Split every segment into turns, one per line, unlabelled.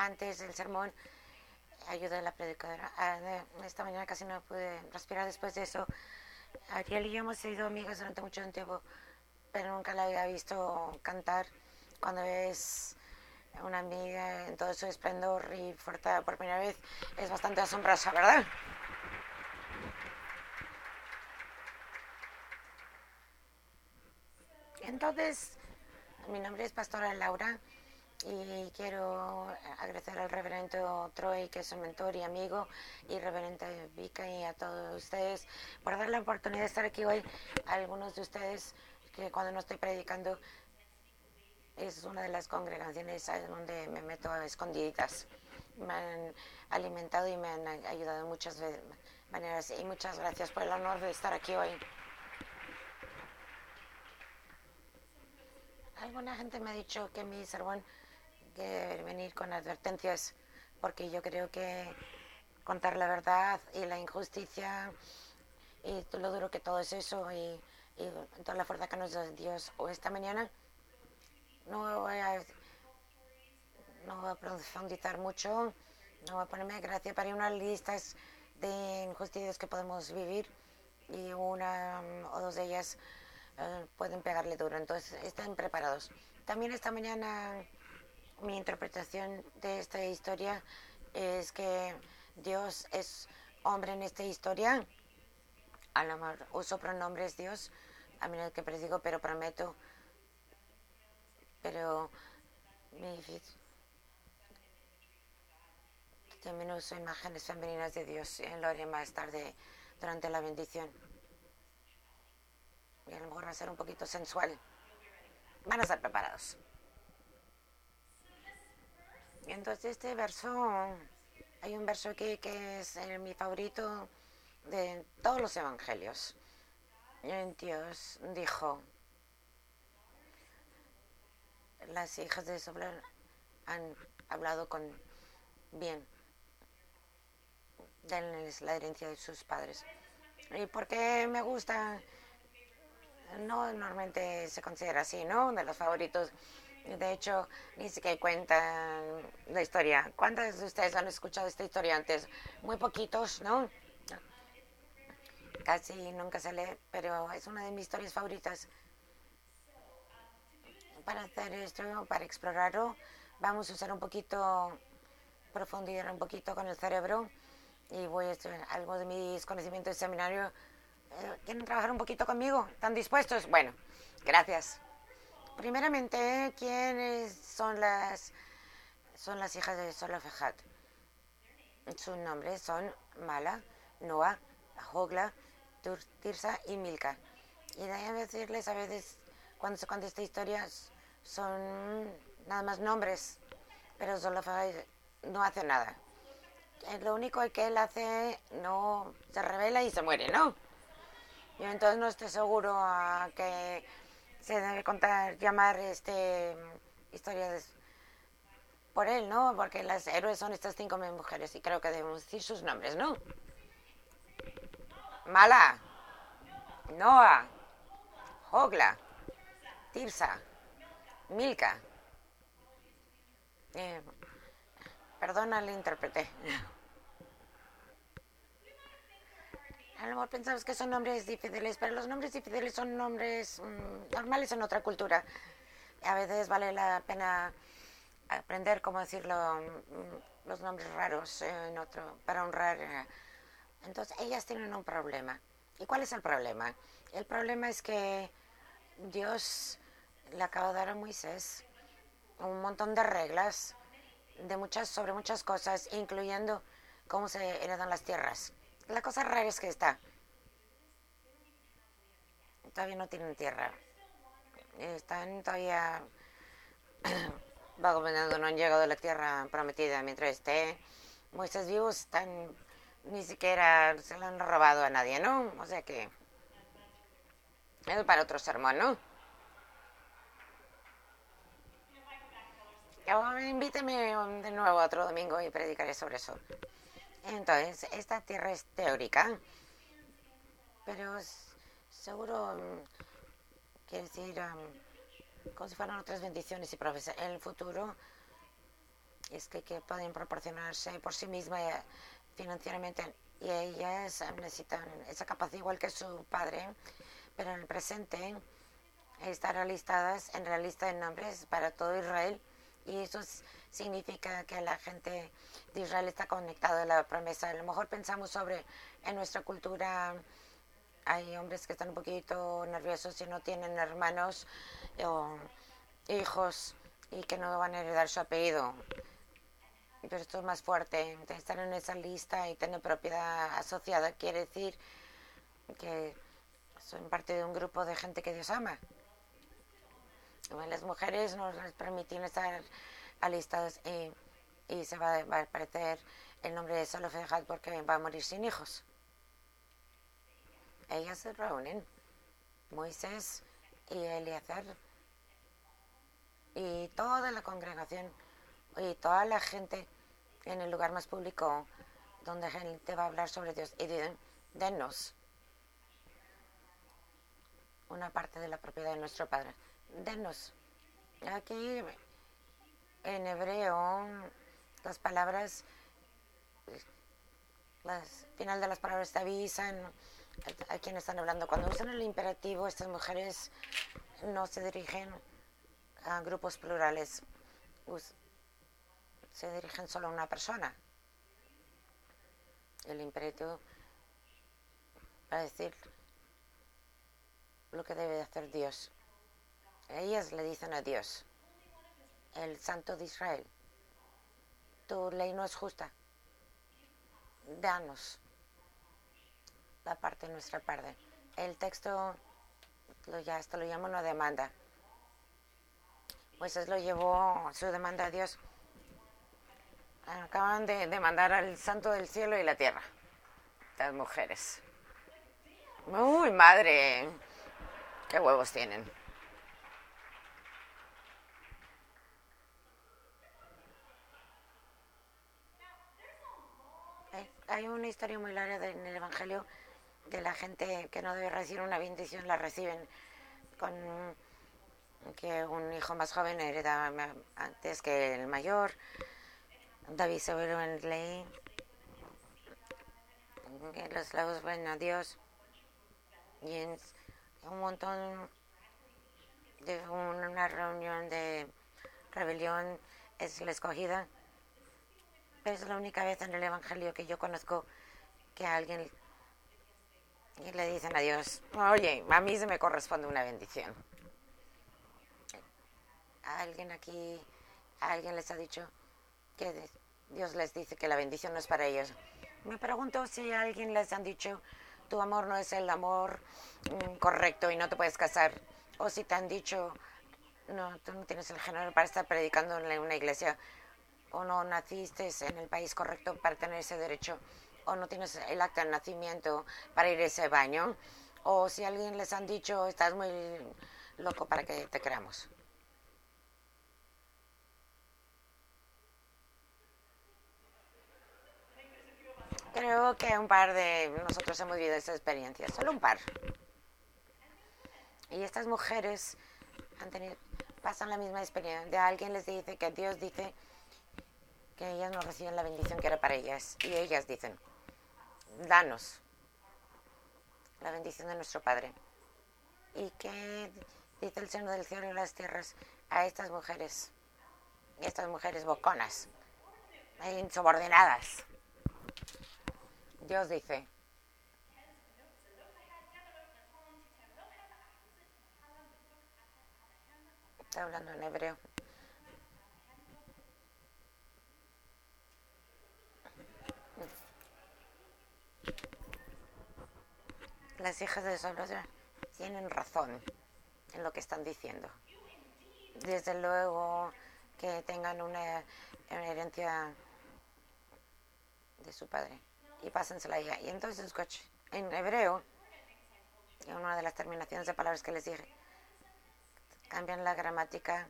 antes del sermón ayuda a la predicadora. Ah, esta mañana casi no pude respirar después de eso. Ariel y yo hemos sido amigas durante mucho tiempo, pero nunca la había visto cantar. Cuando es una amiga en todo su esplendor y fuerza por primera vez, es bastante asombrosa, ¿verdad? Entonces, mi nombre es Pastora Laura y quiero agradecer al reverendo Troy, que es un mentor y amigo, y reverente Vika y a todos ustedes por dar la oportunidad de estar aquí hoy. algunos de ustedes que cuando no estoy predicando es una de las congregaciones donde me meto a escondiditas. Me han alimentado y me han ayudado en muchas maneras y muchas gracias por el honor de estar aquí hoy. Alguna gente me ha dicho que mi sermón que venir con advertencias, porque yo creo que contar la verdad y la injusticia y lo duro que todo es eso y, toda la fuerza que nos da Dios o esta mañana no voy a no voy a profundizar mucho no voy a ponerme gracia para unas listas de injusticias que podemos vivir y una o dos de ellas eh, pueden pegarle duro. Entonces estén preparados. También esta mañana mi interpretación de esta historia es que Dios es hombre en esta historia. A lo mejor uso pronombres Dios, a mí no que predigo, pero prometo. Pero mi también uso imágenes femeninas de Dios en lo haré más tarde durante la bendición. Y a lo mejor va a ser un poquito sensual. Van a estar preparados. Entonces este verso, hay un verso aquí que es mi favorito de todos los evangelios. Dios dijo, las hijas de Sobral han hablado con bien de la herencia de sus padres. ¿Y por qué me gusta? No normalmente se considera así, ¿no? De los favoritos de hecho, ni siquiera cuentan la historia. ¿Cuántos de ustedes han escuchado esta historia antes? Muy poquitos, ¿no? Casi nunca se lee, pero es una de mis historias favoritas. Para hacer esto, para explorarlo, vamos a usar un poquito, profundizar un poquito con el cerebro y voy a estudiar algo de mis conocimientos de seminario. Eh, ¿Quieren trabajar un poquito conmigo? ¿Están dispuestos? Bueno, gracias. Primeramente, ¿quiénes son las son las hijas de Solafejat? Sus nombres son Mala, Noah, Hogla, Tirsa y Milka. Y de decirles a veces, cuando se cuenta esta historia, son nada más nombres, pero Solafejat no hace nada. Lo único que él hace, no se revela y se muere, ¿no? Yo entonces no estoy seguro a que se debe contar, llamar este historias por él, ¿no? Porque las héroes son estas cinco mujeres y creo que debemos decir sus nombres, ¿no? Mala, Noah, Hogla, Tirsa, Milka. Eh, perdona, le interpreté. A lo mejor pensamos que son nombres difíciles, pero los nombres difíciles son nombres mm, normales en otra cultura. A veces vale la pena aprender cómo decirlo, mm, los nombres raros en otro, para honrar. Eh. Entonces, ellas tienen un problema. ¿Y cuál es el problema? El problema es que Dios le acaba de dar a Moisés un montón de reglas de muchas, sobre muchas cosas, incluyendo cómo se heredan las tierras. La cosa rara es que está. Todavía no tienen tierra. Están todavía vagabundando, no han llegado a la tierra prometida. Mientras esté Moisés vivos, están ni siquiera se lo han robado a nadie, ¿no? O sea que es para otro sermón, ¿no? invíteme de nuevo otro domingo y predicaré sobre eso. Entonces, esta tierra es teórica, pero seguro mm, quiere decir um, como si fueran otras bendiciones y profecías. En el futuro es que, que pueden proporcionarse por sí mismas eh, financieramente y ellas necesitan esa capacidad igual que su padre, pero en el presente están realizadas en la lista de nombres para todo Israel y eso significa que la gente de Israel está conectada a la promesa. A lo mejor pensamos sobre en nuestra cultura hay hombres que están un poquito nerviosos y no tienen hermanos o hijos y que no van a heredar su apellido. Pero esto es más fuerte. Estar en esa lista y tener propiedad asociada quiere decir que son parte de un grupo de gente que Dios ama. Las mujeres nos permiten estar alistadas y, y se va, a aparecer el nombre de Salofejad porque va a morir sin hijos. Ellas se reúnen, Moisés y Eliezer y toda la congregación y toda la gente en el lugar más público donde gente va a hablar sobre Dios y dicen, denos una parte de la propiedad de nuestro Padre. Denos. Aquí en hebreo las palabras, al final de las palabras te avisan a, quien están hablando. Cuando usan el imperativo, estas mujeres no se dirigen a grupos plurales, se dirigen solo a una persona. El imperativo va a decir lo que debe hacer Dios. Ellas le dicen a Dios, el Santo de Israel, tu ley no es justa. Danos la parte nuestra parte. El texto lo, ya esto lo llama una demanda. Moisés lo llevó su demanda a Dios. Acaban de demandar al santo del cielo y la tierra. Las mujeres. Uy, madre. ¿Qué huevos tienen? Hay una historia muy larga en el Evangelio de la gente que no debe recibir una bendición, la reciben con que un hijo más joven hereda antes que el mayor. David se en ley. Los lados ven a Dios. Y en un montón de una reunión de rebelión es la escogida. Pero es la única vez en el Evangelio que yo conozco que a alguien le dicen a Dios, oye, a mí se me corresponde una bendición. A alguien aquí, a alguien les ha dicho que Dios les dice que la bendición no es para ellos. Me pregunto si a alguien les han dicho, tu amor no es el amor mm, correcto y no te puedes casar. O si te han dicho, no, tú no tienes el género para estar predicando en una iglesia. O no naciste en el país correcto para tener ese derecho o no tienes el acta de nacimiento para ir a ese baño, o si alguien les han dicho estás muy loco para que te creamos. Creo que un par de nosotros hemos vivido esa experiencia, solo un par. Y estas mujeres han tenido, pasan la misma experiencia. De alguien les dice que Dios dice que ellas no reciben la bendición que era para ellas. Y ellas dicen, danos la bendición de nuestro Padre. ¿Y qué dice el Señor del cielo y las tierras a estas mujeres? Estas mujeres boconas, insubordinadas. Dios dice, está hablando en hebreo. Las hijas de Salvador tienen razón en lo que están diciendo. Desde luego que tengan una, herencia de su padre y pásensela a Y entonces, en hebreo, en una de las terminaciones de palabras que les dije, cambian la gramática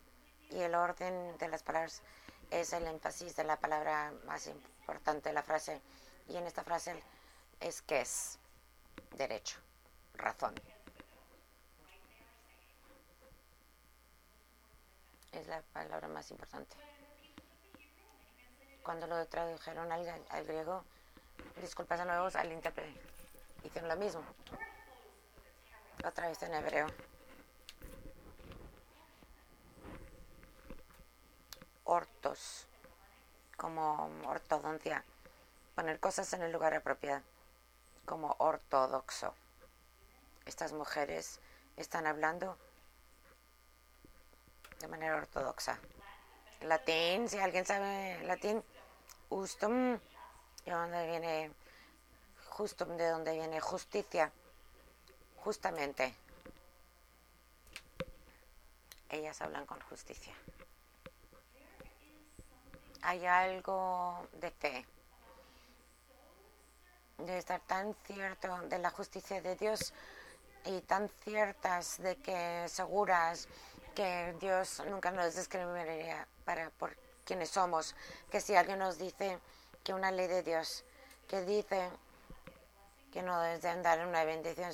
y el orden de las palabras es el énfasis de la palabra más importante de la frase. Y en esta frase es que es derecho, razón. Es la palabra más importante. cuando lo tradujeron al, al griego, disculpas a nuevos, al intérprete, hicieron lo mismo. Otra vez en hebreo. Ortos, como ortodoncia, poner cosas en el lugar apropiado, como ortodoxo. Estas mujeres están hablando de manera ortodoxa. Latín, si alguien sabe latín, justum, de dónde viene justum, de dónde viene justicia, justamente. Ellas hablan con justicia. Hay algo de fe, de estar tan cierto de la justicia de Dios y tan ciertas de que seguras que Dios nunca nos discriminaría para por quienes somos, que si alguien nos dice que una ley de Dios que dice que no deben dar una bendición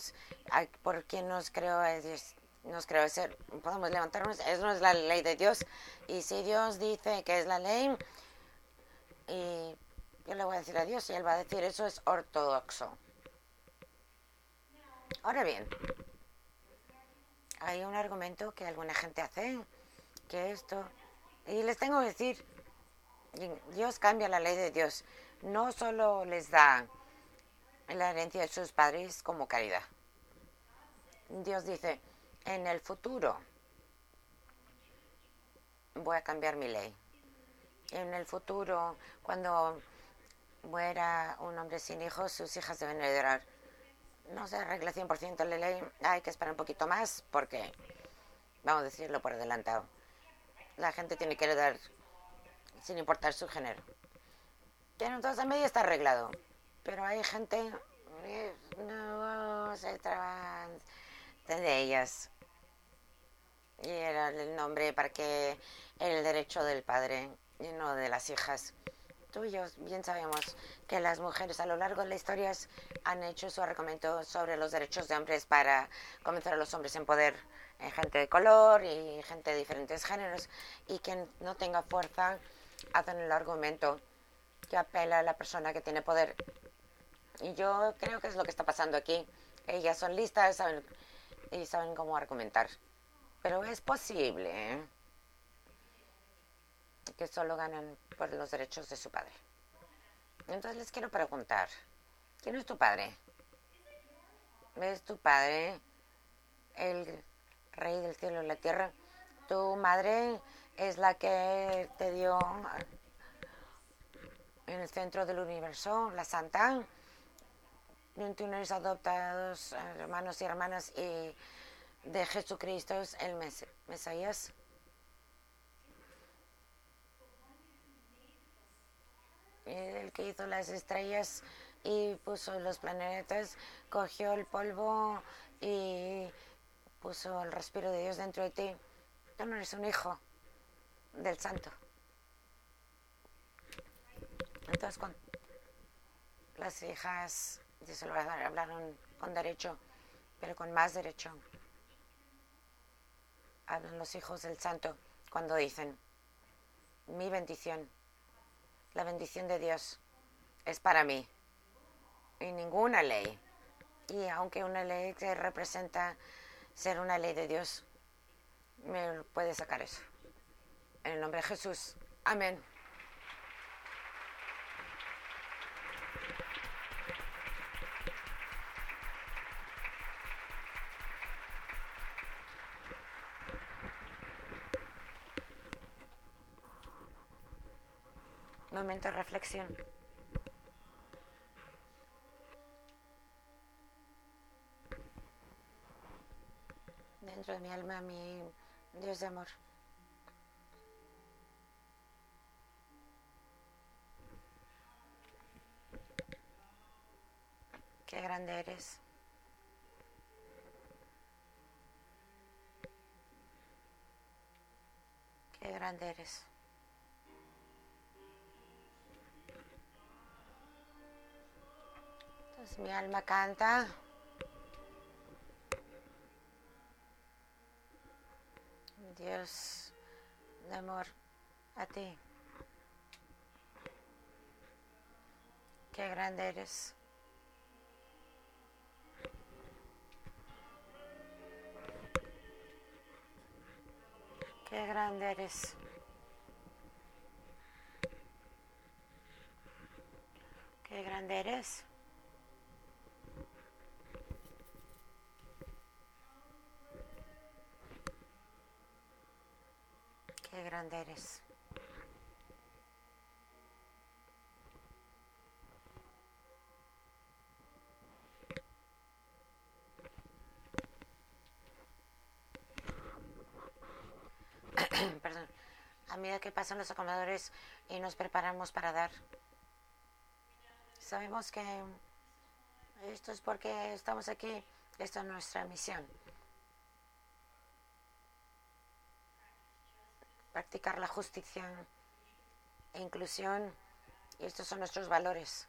por quien nos creó Dios, nos creó ser, podemos levantarnos, eso no es la ley de Dios. Y si Dios dice que es la ley, y yo le voy a decir a Dios y Él va a decir eso es ortodoxo. Ahora bien, hay un argumento que alguna gente hace, que esto, y les tengo que decir, Dios cambia la ley de Dios, no solo les da la herencia de sus padres como caridad. Dios dice, en el futuro voy a cambiar mi ley. En el futuro, cuando muera un hombre sin hijos, sus hijas deben heredar no se arregla 100% la ley, hay que esperar un poquito más porque, vamos a decirlo por adelantado, la gente tiene que heredar sin importar su género. Pero entonces a medio está arreglado. Pero hay gente, no se traban de ellas. Y era el nombre para que el derecho del padre y no de las hijas tuyos. Bien sabemos que las mujeres a lo largo de la historia han hecho su argumento sobre los derechos de hombres para convencer a los hombres en poder, en gente de color y gente de diferentes géneros, y quien no tenga fuerza hacen el argumento que apela a la persona que tiene poder. Y yo creo que es lo que está pasando aquí. Ellas son listas saben, y saben cómo argumentar. Pero es posible. ¿eh? Que solo ganan por los derechos de su padre. Entonces les quiero preguntar, ¿quién es tu padre? ¿Es tu padre el rey del cielo y la tierra? ¿Tu madre es la que te dio en el centro del universo, la santa? ¿Tú eres adoptados hermanos y hermanas y de Jesucristo el Mesías? El que hizo las estrellas y puso los planetas, cogió el polvo y puso el respiro de Dios dentro de ti. Tú no eres un hijo del santo. Entonces, con las hijas de Salvador hablaron con derecho, pero con más derecho. Hablan los hijos del santo cuando dicen, mi bendición la bendición de Dios es para mí y ninguna ley. Y aunque una ley que representa ser una ley de Dios, me puede sacar eso. En el nombre de Jesús. Amén. Momento de reflexión. Dentro de mi alma, mi Dios de amor. Qué grande eres. Qué grande eres. Mi alma canta. Dios de amor a ti. Qué grande eres. Qué grande eres. Qué grande eres. Qué grande eres. Perdón. A medida que pasan los acomodadores y nos preparamos para dar, sabemos que esto es porque estamos aquí. Esta es nuestra misión. Practicar la justicia e inclusión. Y estos son nuestros valores.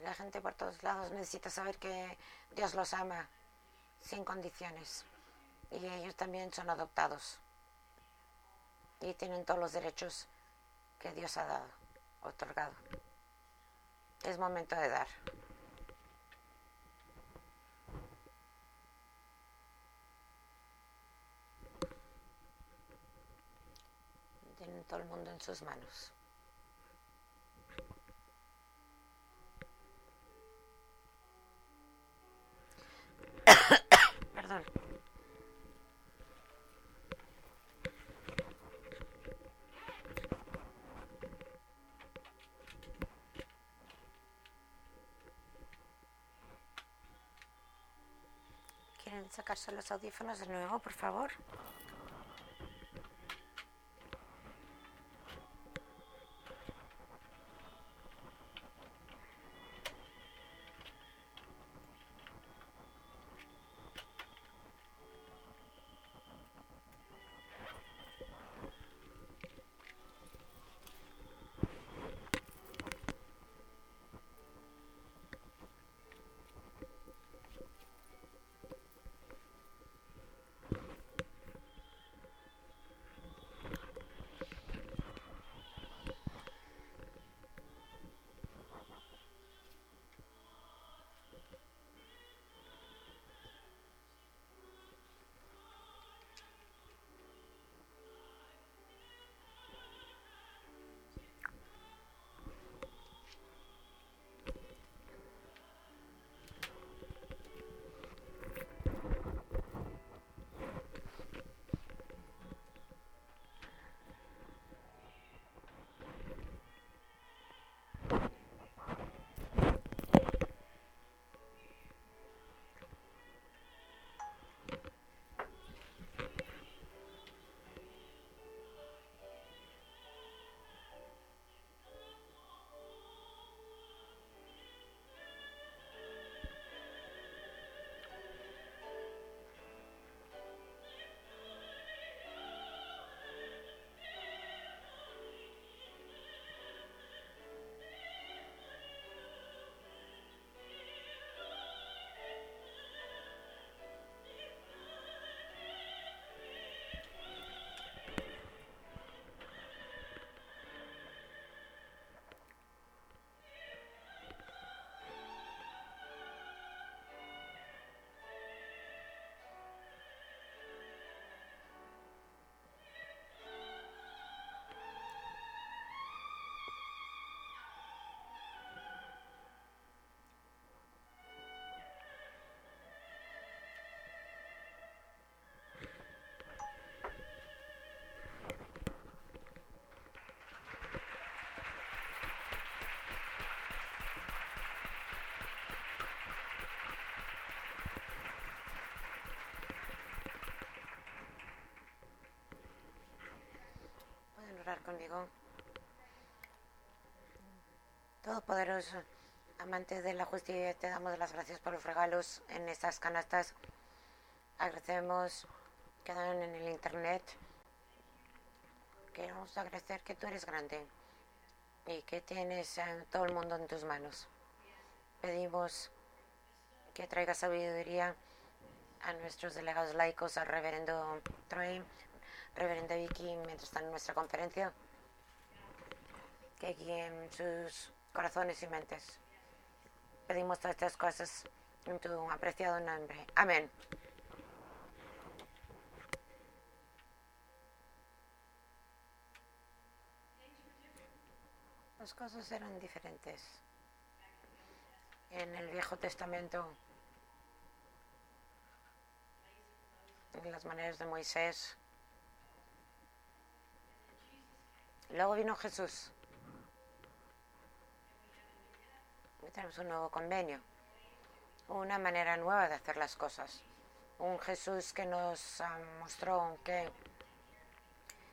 La gente por todos lados necesita saber que Dios los ama sin condiciones. Y ellos también son adoptados. Y tienen todos los derechos que Dios ha dado, otorgado. Es momento de dar. Tienen todo el mundo en sus manos. Perdón. ¿Quieren sacarse los audífonos de nuevo, por favor? Orar conmigo. Todopoderoso, amante de la justicia, te damos las gracias por los regalos en estas canastas. Agradecemos que dan en el internet. Queremos agradecer que tú eres grande y que tienes a todo el mundo en tus manos. Pedimos que traiga sabiduría a nuestros delegados laicos, al reverendo Troy, reverenda Vicky, mientras están en nuestra conferencia. que guíen sus corazones y mentes. Pedimos todas estas cosas en tu apreciado nombre. Amén. Las cosas eran diferentes. En el Viejo Testamento, en las maneras de Moisés. Luego vino Jesús. Tenemos un nuevo convenio, una manera nueva de hacer las cosas. Un Jesús que nos ah, mostró que,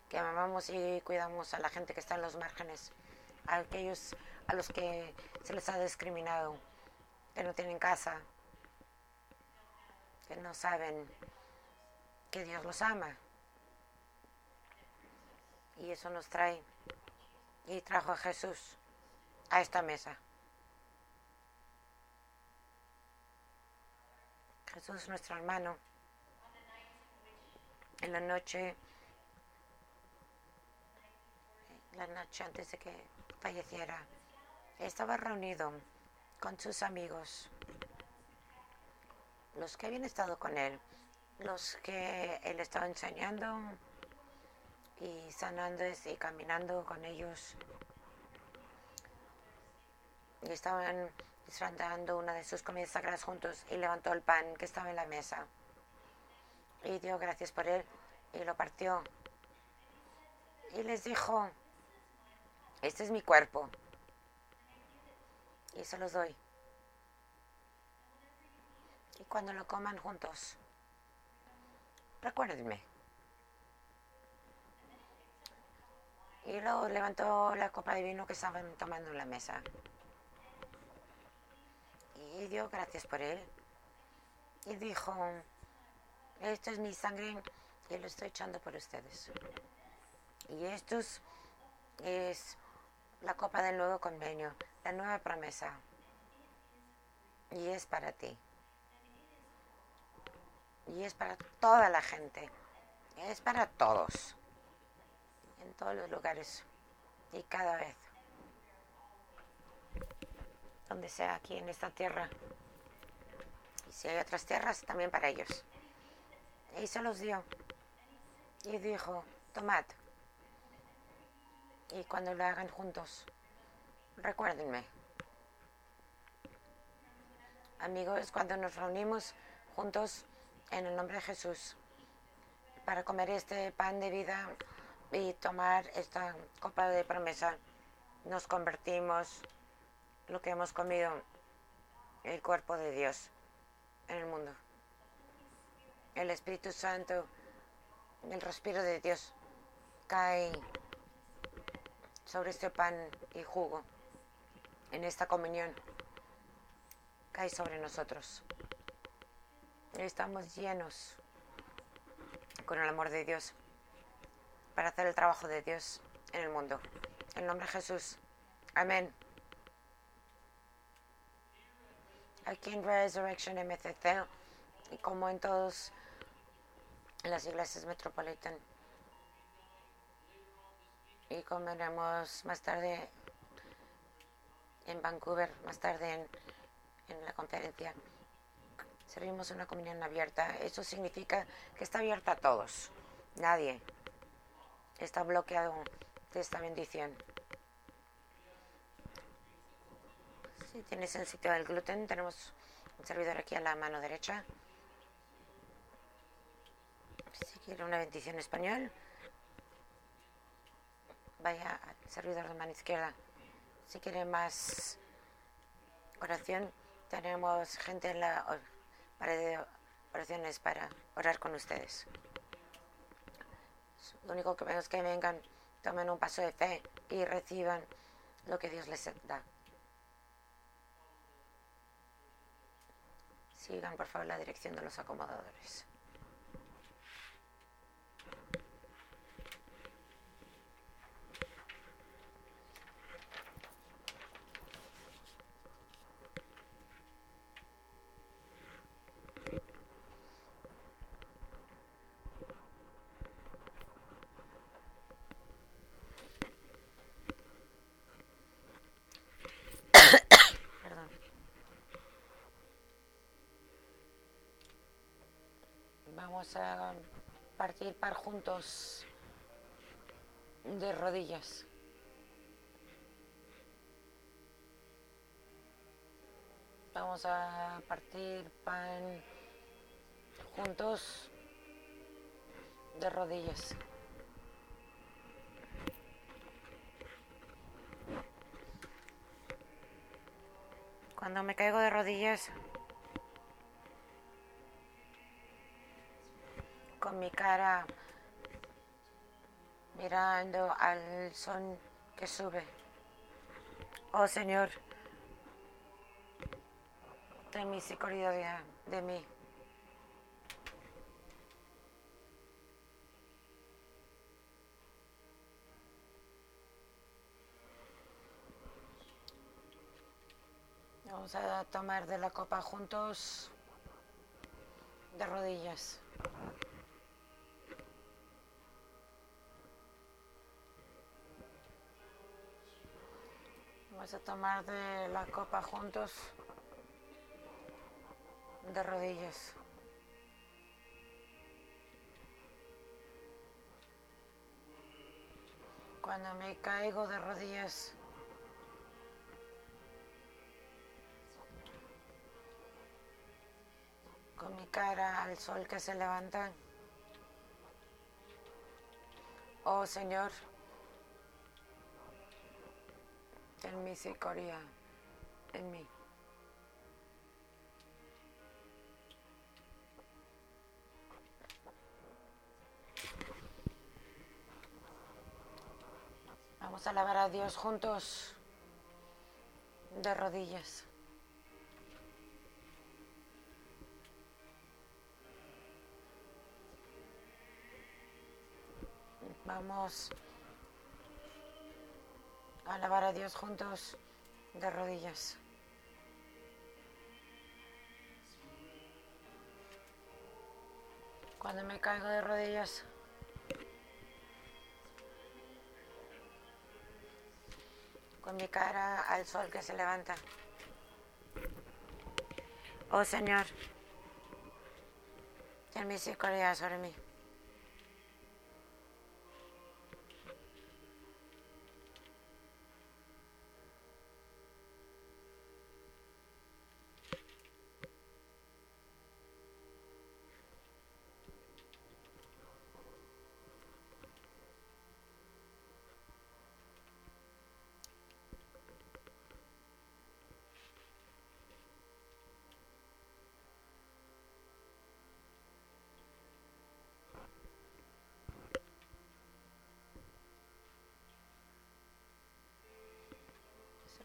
que amamos y cuidamos a la gente que está en los márgenes, a aquellos a los que se les ha discriminado, que no tienen casa, que no saben que Dios los ama. Y eso nos trae y trajo a Jesús a esta mesa. Jesús, nuestro hermano, en la noche, la noche antes de que falleciera, estaba reunido con sus amigos, los que habían estado con él, los que él estaba enseñando y sanando y caminando con ellos. Y estaban disfrutando una de sus comidas sagradas juntos y levantó el pan que estaba en la mesa y dio gracias por él y lo partió. Y les dijo, este es mi cuerpo y se los doy. Y cuando lo coman juntos, recuérdenme. Y luego levantó la copa de vino que estaban tomando en la mesa y dio gracias por él. Y dijo, esto es mi sangre y lo estoy echando por ustedes. Y esto es la copa del nuevo convenio, la nueva promesa. Y es para ti. Y es para toda la gente. Es para todos. En todos los lugares. Y cada vez donde sea aquí en esta tierra. Y si hay otras tierras, también para ellos. Y se los dio. Y dijo, tomad. Y cuando lo hagan juntos, recuérdenme. Amigos, cuando nos reunimos juntos en el nombre de Jesús para comer este pan de vida y tomar esta copa de promesa, nos convertimos lo que hemos comido, el cuerpo de Dios en el mundo. El Espíritu Santo, el respiro de Dios cae sobre este pan y jugo, en esta comunión, cae sobre nosotros. Estamos llenos con el amor de Dios para hacer el trabajo de Dios en el mundo. En nombre de Jesús. Amén. aquí en Resurrection MCC y como en todas las iglesias metropolitan. Y comeremos más tarde en Vancouver, más tarde en, en la conferencia. Servimos una comunión abierta. Eso significa que está abierta a todos. Nadie está bloqueado de esta bendición. Si tienes el sitio del gluten, tenemos un servidor aquí a la mano derecha. Si quiere una bendición en español, vaya al servidor de mano izquierda. Si quiere más oración, tenemos gente en la pared de oraciones para orar con ustedes. Lo único que veo es que vengan, tomen un paso de fe y reciban lo que Dios les da. Sigan, por favor, la dirección de los acomodadores. Vamos a partir par juntos de rodillas. Vamos a partir pan juntos de rodillas. Cuando me caigo de rodillas, con mi cara mirando al sol que sube. Oh Señor, ten misericordia de mí. Vamos a tomar de la copa juntos de rodillas. Vamos a tomar de la copa juntos de rodillas. Cuando me caigo de rodillas, con mi cara al sol que se levanta. Oh Señor, ten misericordia en mí. Vamos a alabar a Dios juntos de rodillas. Vamos alabar a Dios juntos de rodillas. Cuando me caigo de rodillas, con mi cara al sol que se levanta. Oh Señor, ten misericordia sobre mí.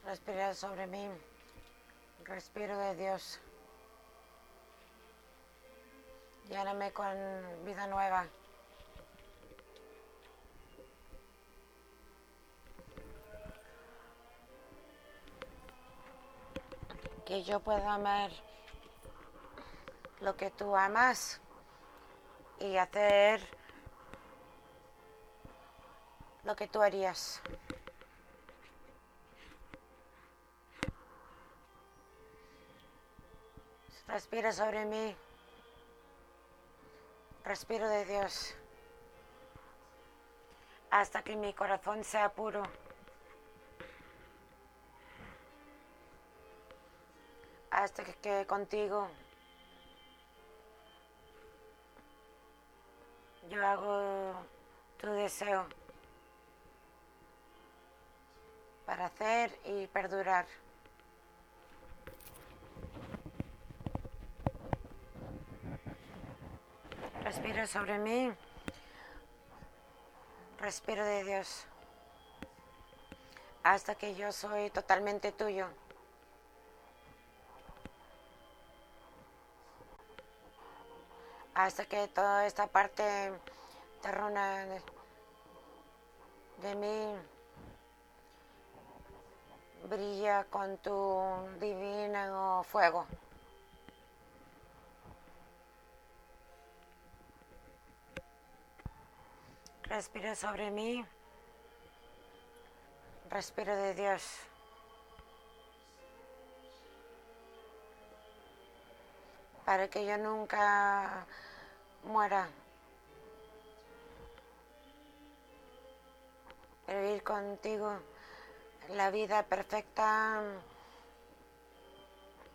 Respira sobre mí. Respiro de Dios. Lléname con vida nueva. Que yo pueda amar lo que tú amas y hacer lo que tú harías. Respira sobre mí. Respiro de Dios. Hasta que mi corazón sea puro. Hasta que quede contigo. Yo hago tu deseo para hacer y perdurar. Respira sobre mí. Respiro de Dios. Hasta que yo soy totalmente tuyo. Hasta que toda esta parte terrena de, de mí brilla con tu divino fuego. Respira sobre mí. Respiro de Dios. Para que yo nunca muera. Vivir contigo la vida perfecta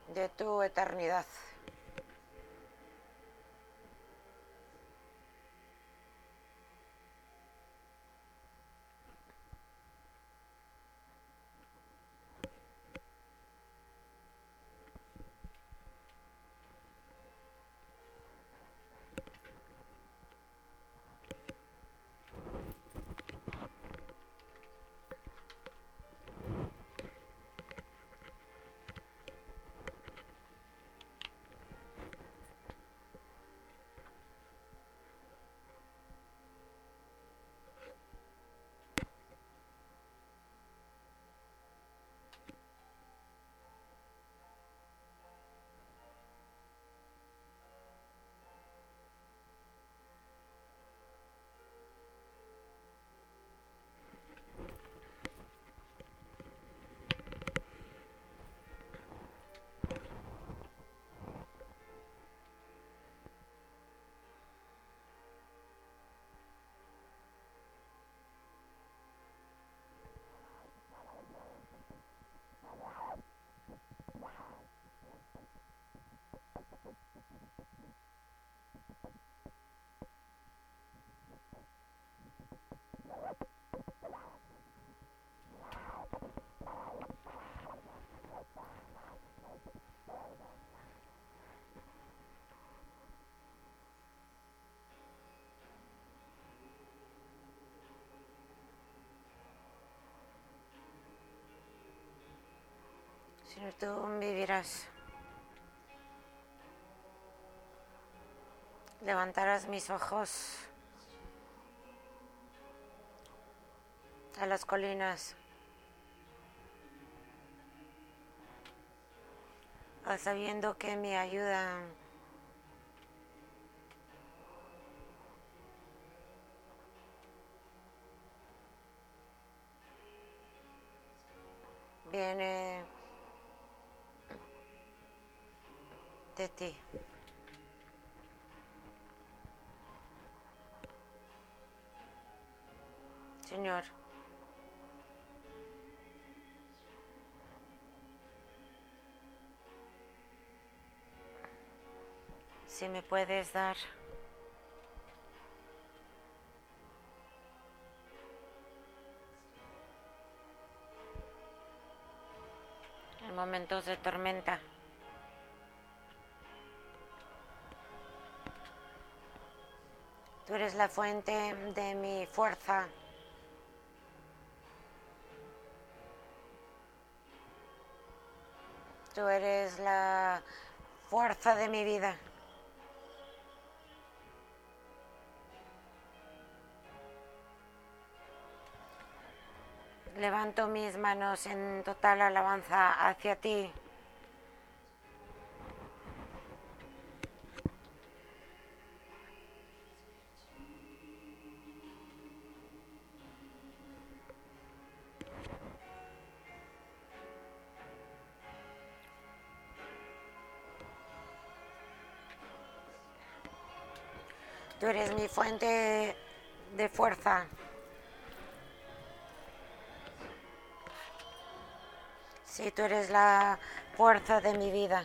de tu eternidad. Tú vivirás. Levantarás mis ojos a las colinas, sabiendo que mi ayuda viene de ti. Señor, si me puedes dar en momentos de tormenta. Tú eres la fuente de mi fuerza. Tú eres la fuerza de mi vida. Levanto mis manos en total alabanza hacia ti. Eres mi fuente de fuerza. Sí, tú eres la fuerza de mi vida.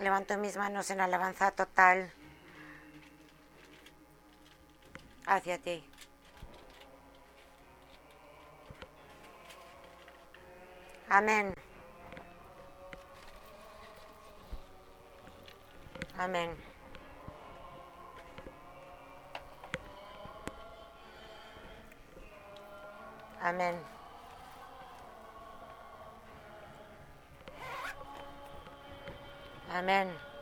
Levanto mis manos en alabanza total hacia ti. Amén. Amén. Amén. Amén.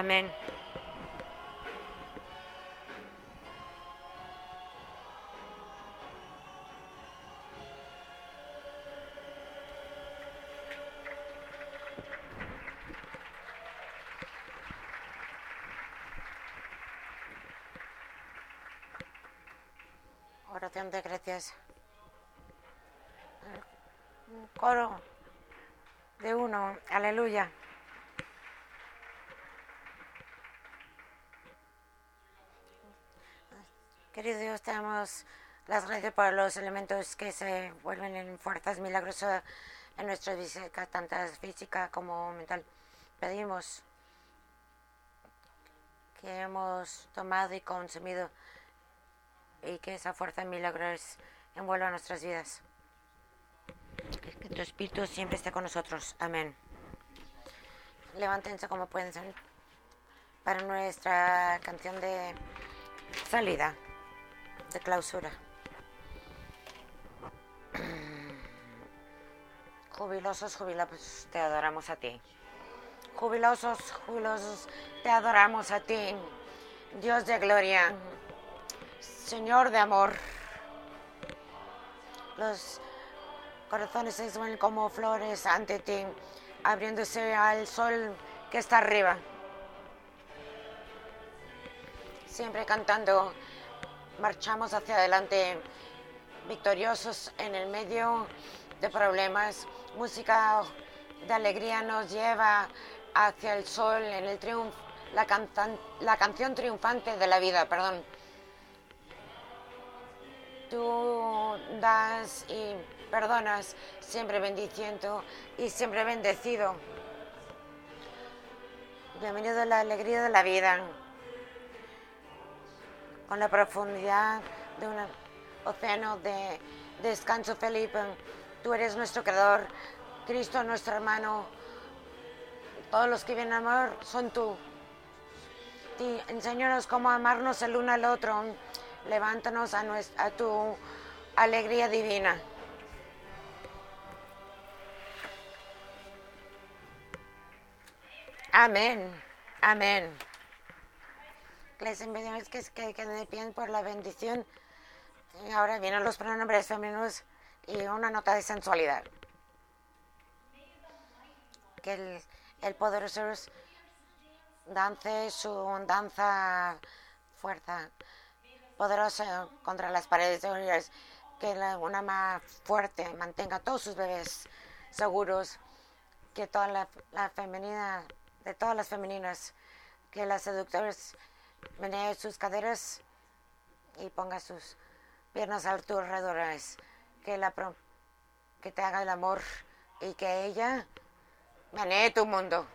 Amén. Oración de gracias. Coro de uno. Aleluya. Querido Dios, te damos las gracias por los elementos que se vuelven en fuerzas milagrosas en nuestra vida, tanto física como mental. Pedimos que hemos tomado y consumido y que esa fuerza milagrosa envuelva nuestras vidas. Que tu espíritu siempre esté con nosotros. Amén. Levántense como pueden para nuestra canción de salida de clausura. Jubilosos, jubilosos, te adoramos a ti. Jubilosos, jubilosos, te adoramos a ti. Dios de gloria, Señor de amor. Los corazones se suenan como flores ante ti, abriéndose al sol que está arriba. Siempre cantando marchamos hacia adelante victoriosos en el medio de problemas. Música de alegría nos lleva hacia el sol en el triunfo, la, la canción triunfante de la vida, perdón. Tú das y perdonas, siempre bendiciendo y siempre bendecido. Bienvenido a la alegría de la vida con la profundidad de un océano de descanso, Felipe. Tú eres nuestro creador, Cristo nuestro hermano. Todos los que vienen a amar son tú. Y enséñanos cómo amarnos el uno al otro. Levántanos a, nuestra, a tu alegría divina. Amén. Amén. Les enviamos que, que de pie por la bendición. Y ahora vienen los pronombres femeninos y una nota de sensualidad. Que el, poderoso dance su danza fuerza poderosa contra las paredes de que la, una más fuerte mantenga a todos sus bebés seguros, que toda la, la femenina, de todas las femeninas, que las seductoras menee sus caderas y ponga sus piernas a alrededor. Que, la, que te haga el amor y que ella menee tu mundo.